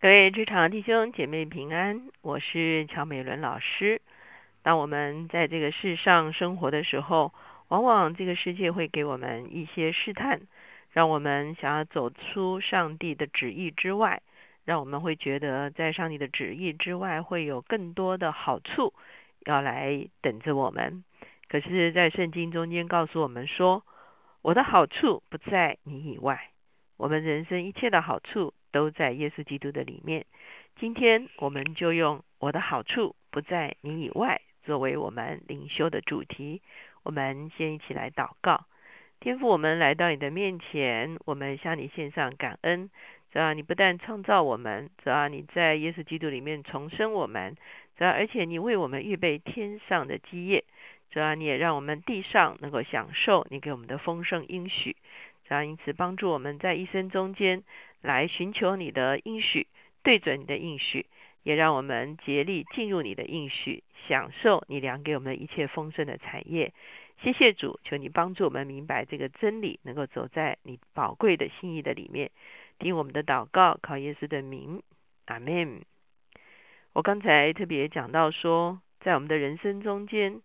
各位职场弟兄姐妹平安，我是乔美伦老师。当我们在这个世上生活的时候，往往这个世界会给我们一些试探，让我们想要走出上帝的旨意之外，让我们会觉得在上帝的旨意之外会有更多的好处要来等着我们。可是，在圣经中间告诉我们说，我的好处不在你以外，我们人生一切的好处。都在耶稣基督的里面。今天我们就用“我的好处不在你以外”作为我们灵修的主题。我们先一起来祷告：天父，我们来到你的面前，我们向你献上感恩。主要你不但创造我们，主要你在耶稣基督里面重生我们，主要而且你为我们预备天上的基业，主要你也让我们地上能够享受你给我们的丰盛应许。主要因此帮助我们在一生中间。来寻求你的应许，对准你的应许，也让我们竭力进入你的应许，享受你量给我们的一切丰盛的产业。谢谢主，求你帮助我们明白这个真理，能够走在你宝贵的心意的里面。听我们的祷告，靠耶稣的名，阿门。我刚才特别讲到说，在我们的人生中间，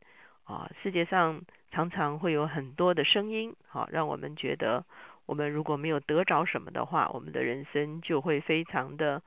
啊，世界上常常会有很多的声音，好，让我们觉得。我们如果没有得着什么的话，我们的人生就会非常的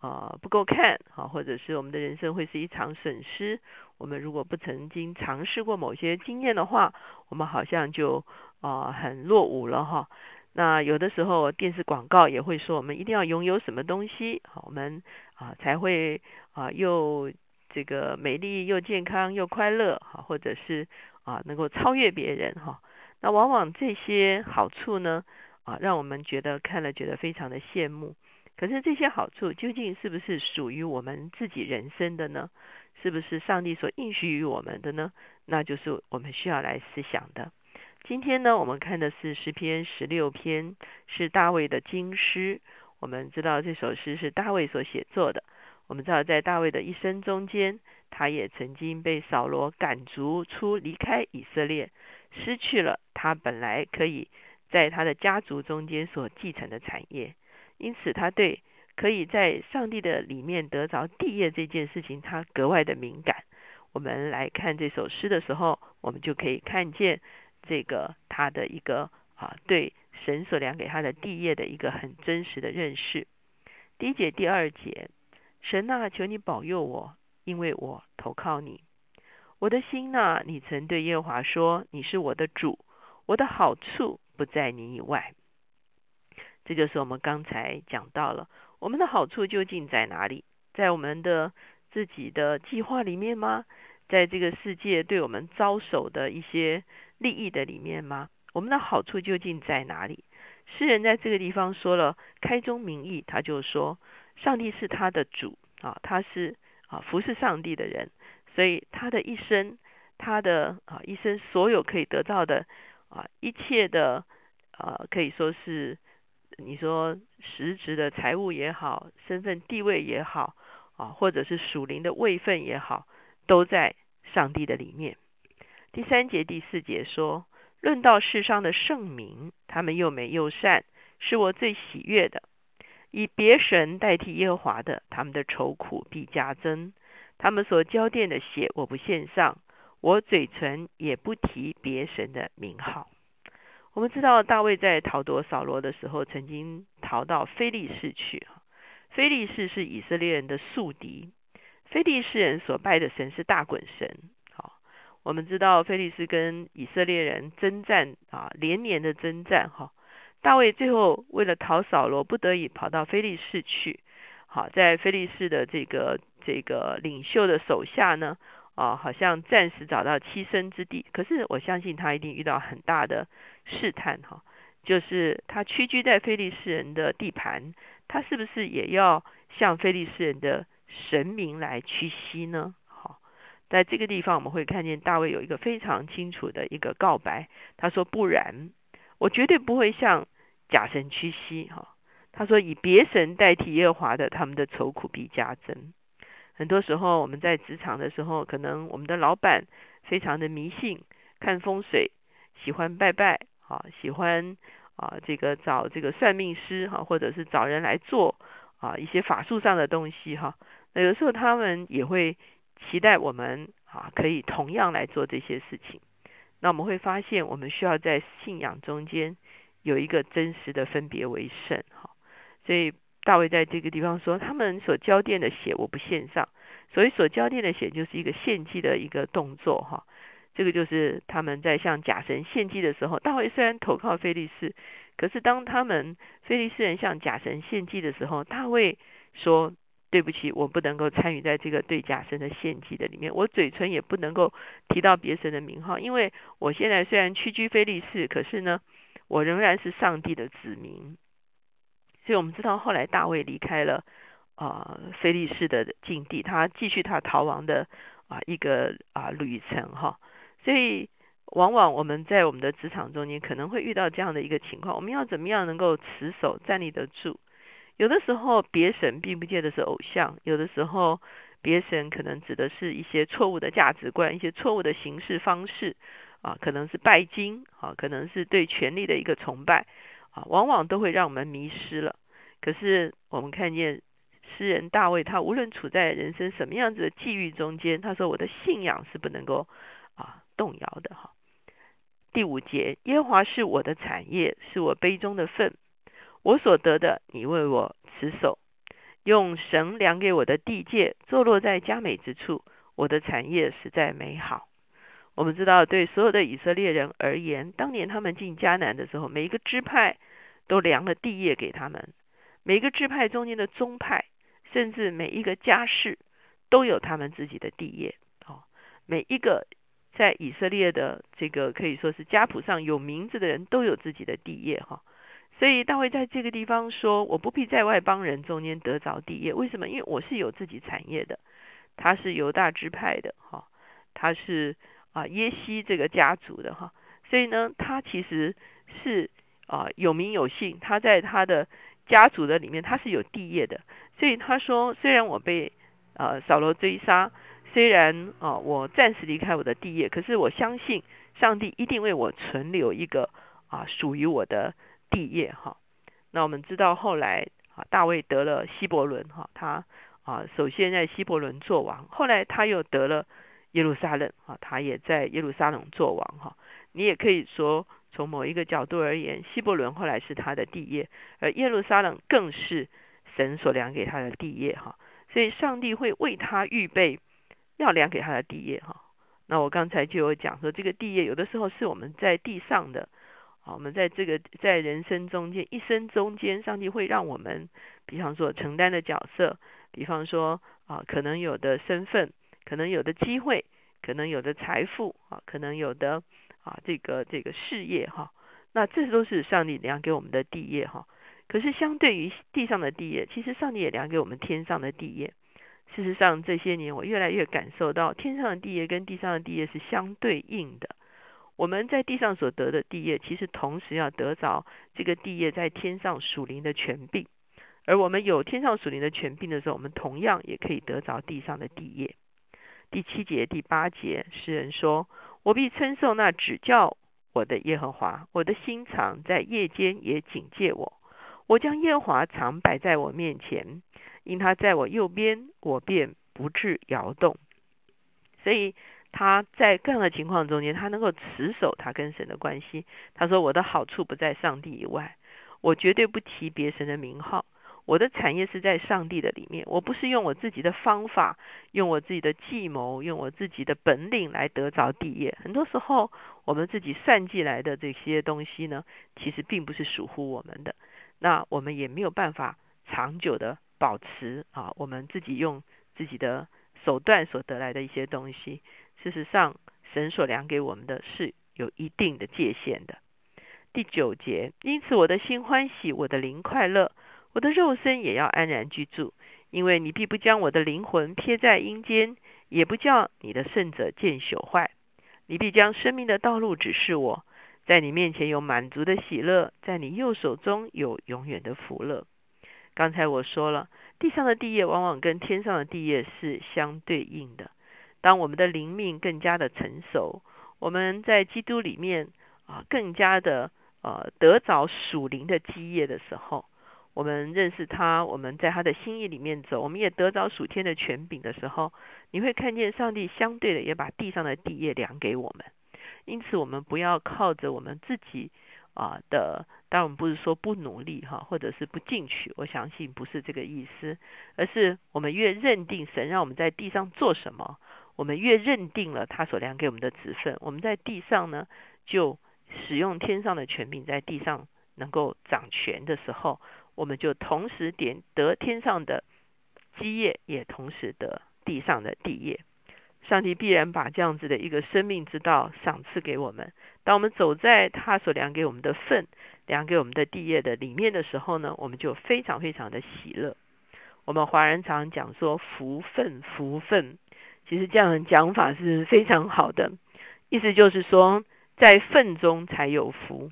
呃不够看啊，或者是我们的人生会是一场损失。我们如果不曾经尝试过某些经验的话，我们好像就啊很落伍了哈。那有的时候电视广告也会说，我们一定要拥有什么东西，好，我们啊才会啊又这个美丽又健康又快乐哈，或者是啊能够超越别人哈。那往往这些好处呢，啊，让我们觉得看了觉得非常的羡慕。可是这些好处究竟是不是属于我们自己人生的呢？是不是上帝所应许于我们的呢？那就是我们需要来思想的。今天呢，我们看的是诗篇十六篇，是大卫的经诗。我们知道这首诗是大卫所写作的。我们知道在大卫的一生中间，他也曾经被扫罗赶逐出离开以色列。失去了他本来可以在他的家族中间所继承的产业，因此他对可以在上帝的里面得着地业这件事情，他格外的敏感。我们来看这首诗的时候，我们就可以看见这个他的一个啊对神所量给他的地业的一个很真实的认识。第一节第二节，神啊，求你保佑我，因为我投靠你。我的心呐，你曾对耶和华说：“你是我的主，我的好处不在你以外。”这就是我们刚才讲到了，我们的好处究竟在哪里？在我们的自己的计划里面吗？在这个世界对我们招手的一些利益的里面吗？我们的好处究竟在哪里？诗人在这个地方说了开宗明义，他就说：“上帝是他的主啊，他是啊服侍上帝的人。”所以他的一生，他的啊一生所有可以得到的啊一切的啊可以说是你说实质的财物也好，身份地位也好啊，或者是属灵的位分也好，都在上帝的里面。第三节第四节说，论到世上的圣名，他们又美又善，是我最喜悦的。以别神代替耶和华的，他们的愁苦必加增。他们所交奠的血，我不献上；我嘴唇也不提别神的名号。我们知道大卫在逃躲扫罗的时候，曾经逃到非利士去。非利士是以色列人的宿敌，非利士人所拜的神是大滚神。好，我们知道菲利士跟以色列人征战啊，连年的征战。哈，大卫最后为了逃扫罗，不得已跑到非利士去。好，在菲利士的这个。这个领袖的手下呢，啊，好像暂时找到栖身之地。可是我相信他一定遇到很大的试探哈，就是他屈居在非利士人的地盘，他是不是也要向非利士人的神明来屈膝呢？好，在这个地方我们会看见大卫有一个非常清楚的一个告白，他说：“不然，我绝对不会向假神屈膝。”哈，他说：“以别神代替耶和华的，他们的愁苦必加增。”很多时候，我们在职场的时候，可能我们的老板非常的迷信，看风水，喜欢拜拜，啊，喜欢啊这个找这个算命师哈，或者是找人来做啊一些法术上的东西哈。那有时候他们也会期待我们啊可以同样来做这些事情。那我们会发现，我们需要在信仰中间有一个真实的分别为圣哈。所以大卫在这个地方说，他们所交奠的血我不献上。所以所交奠的血就是一个献祭的一个动作哈。这个就是他们在向假神献祭的时候，大卫虽然投靠菲利士，可是当他们菲利士人向假神献祭的时候，大卫说。对不起，我不能够参与在这个对假神的献祭的里面，我嘴唇也不能够提到别神的名号，因为我现在虽然屈居非利士，可是呢，我仍然是上帝的子民。所以我们知道后来大卫离开了啊非利士的境地，他继续他逃亡的啊一个啊旅程哈。所以往往我们在我们的职场中间可能会遇到这样的一个情况，我们要怎么样能够持守站立得住？有的时候，别神并不见得是偶像；有的时候，别神可能指的是一些错误的价值观、一些错误的行事方式啊，可能是拜金啊，可能是对权力的一个崇拜啊，往往都会让我们迷失了。可是，我们看见诗人大卫，他无论处在人生什么样子的际遇中间，他说：“我的信仰是不能够啊动摇的。”哈。第五节，耶和华是我的产业，是我杯中的份。我所得的，你为我持守；用神量给我的地界，坐落在佳美之处。我的产业实在美好。我们知道，对所有的以色列人而言，当年他们进迦南的时候，每一个支派都量了地业给他们；每一个支派中间的宗派，甚至每一个家室，都有他们自己的地业。哦，每一个在以色列的这个可以说是家谱上有名字的人，都有自己的地业。哈。所以大卫在这个地方说：“我不必在外邦人中间得着地业，为什么？因为我是有自己产业的。他是犹大支派的，哈，他是啊耶西这个家族的，哈。所以呢，他其实是啊有名有姓，他在他的家族的里面他是有地业的。所以他说：虽然我被呃扫罗追杀，虽然啊我暂时离开我的地业，可是我相信上帝一定为我存留一个啊属于我的。”地业哈，那我们知道后来啊，大卫得了希伯伦哈，他啊首先在希伯伦做王，后来他又得了耶路撒冷啊，他也在耶路撒冷做王哈。你也可以说从某一个角度而言，希伯伦后来是他的地业，而耶路撒冷更是神所量给他的地业哈。所以上帝会为他预备要量给他的地业哈。那我刚才就有讲说，这个地业有的时候是我们在地上的。啊，我们在这个在人生中间，一生中间，上帝会让我们，比方说承担的角色，比方说啊，可能有的身份，可能有的机会，可能有的财富啊，可能有的啊这个这个事业哈，那这都是上帝量给我们的地业哈。可是相对于地上的地业，其实上帝也量给我们天上的地业。事实上这些年，我越来越感受到，天上的地业跟地上的地业是相对应的。我们在地上所得的地业，其实同时要得着这个地业在天上属灵的权柄。而我们有天上属灵的权柄的时候，我们同样也可以得着地上的地业。第七节、第八节，诗人说：“我必称颂那指教我的耶和华，我的心肠在夜间也警戒我。我将耶和华常摆在我面前，因他在我右边，我便不致摇动。”所以。他在各样的情况中间，他能够持守他跟神的关系。他说：“我的好处不在上帝以外，我绝对不提别神的名号。我的产业是在上帝的里面。我不是用我自己的方法，用我自己的计谋，用我自己的本领来得着地业。很多时候，我们自己算计来的这些东西呢，其实并不是属乎我们的。那我们也没有办法长久的保持啊，我们自己用自己的手段所得来的一些东西。”事实上，神所量给我们的是有一定的界限的。第九节，因此我的心欢喜，我的灵快乐，我的肉身也要安然居住，因为你必不将我的灵魂撇在阴间，也不叫你的圣者见朽坏。你必将生命的道路指示我，在你面前有满足的喜乐，在你右手中有永远的福乐。刚才我说了，地上的地业往往跟天上的地业是相对应的。当我们的灵命更加的成熟，我们在基督里面啊，更加的呃得着属灵的基业的时候，我们认识他，我们在他的心意里面走，我们也得着属天的权柄的时候，你会看见上帝相对的也把地上的地业量给我们。因此，我们不要靠着我们自己啊的，当然我们不是说不努力哈，或者是不进取，我相信不是这个意思，而是我们越认定神让我们在地上做什么，我们越认定了他所量给我们的职分，我们在地上呢就使用天上的权柄在地上能够掌权的时候。我们就同时点得天上的基业，也同时得地上的地业。上帝必然把这样子的一个生命之道赏赐给我们。当我们走在他所量给我们的份、量给我们的地业的里面的时候呢，我们就非常非常的喜乐。我们华人常讲说福分福分，其实这样的讲法是非常好的，意思就是说在份中才有福。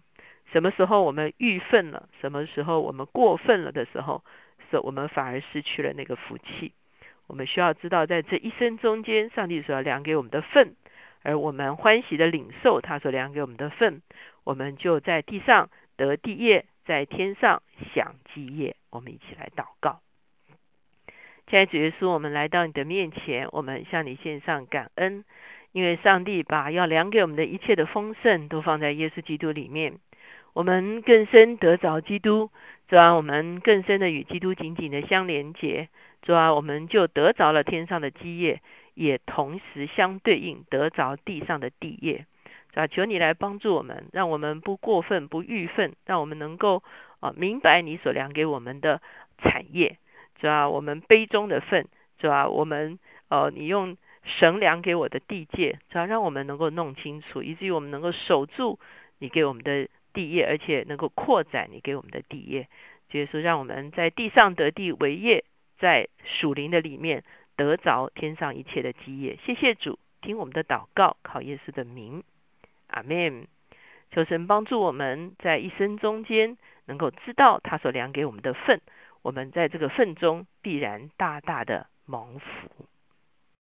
什么时候我们欲愤了？什么时候我们过分了的时候，是我们反而失去了那个福气。我们需要知道，在这一生中间，上帝所要量给我们的份，而我们欢喜的领受他所量给我们的份，我们就在地上得地业，在天上享基业。我们一起来祷告。亲爱的主耶稣，我们来到你的面前，我们向你献上感恩，因为上帝把要量给我们的一切的丰盛，都放在耶稣基督里面。我们更深得着基督，主啊，我们更深的与基督紧紧的相连接，主啊，我们就得着了天上的基业，也同时相对应得着地上的地业，主啊，求你来帮助我们，让我们不过分不欲愤，让我们能够啊明白你所量给我们的产业，主啊，我们杯中的份，主啊，我们呃你用神量给我的地界，主要让我们能够弄清楚，以至于我们能够守住你给我们的。地业，而且能够扩展你给我们的地业，就是说，让我们在地上得地为业，在属灵的里面得着天上一切的基业。谢谢主，听我们的祷告，靠耶稣的名，阿门。求神帮助我们在一生中间能够知道他所量给我们的份，我们在这个份中必然大大的蒙福。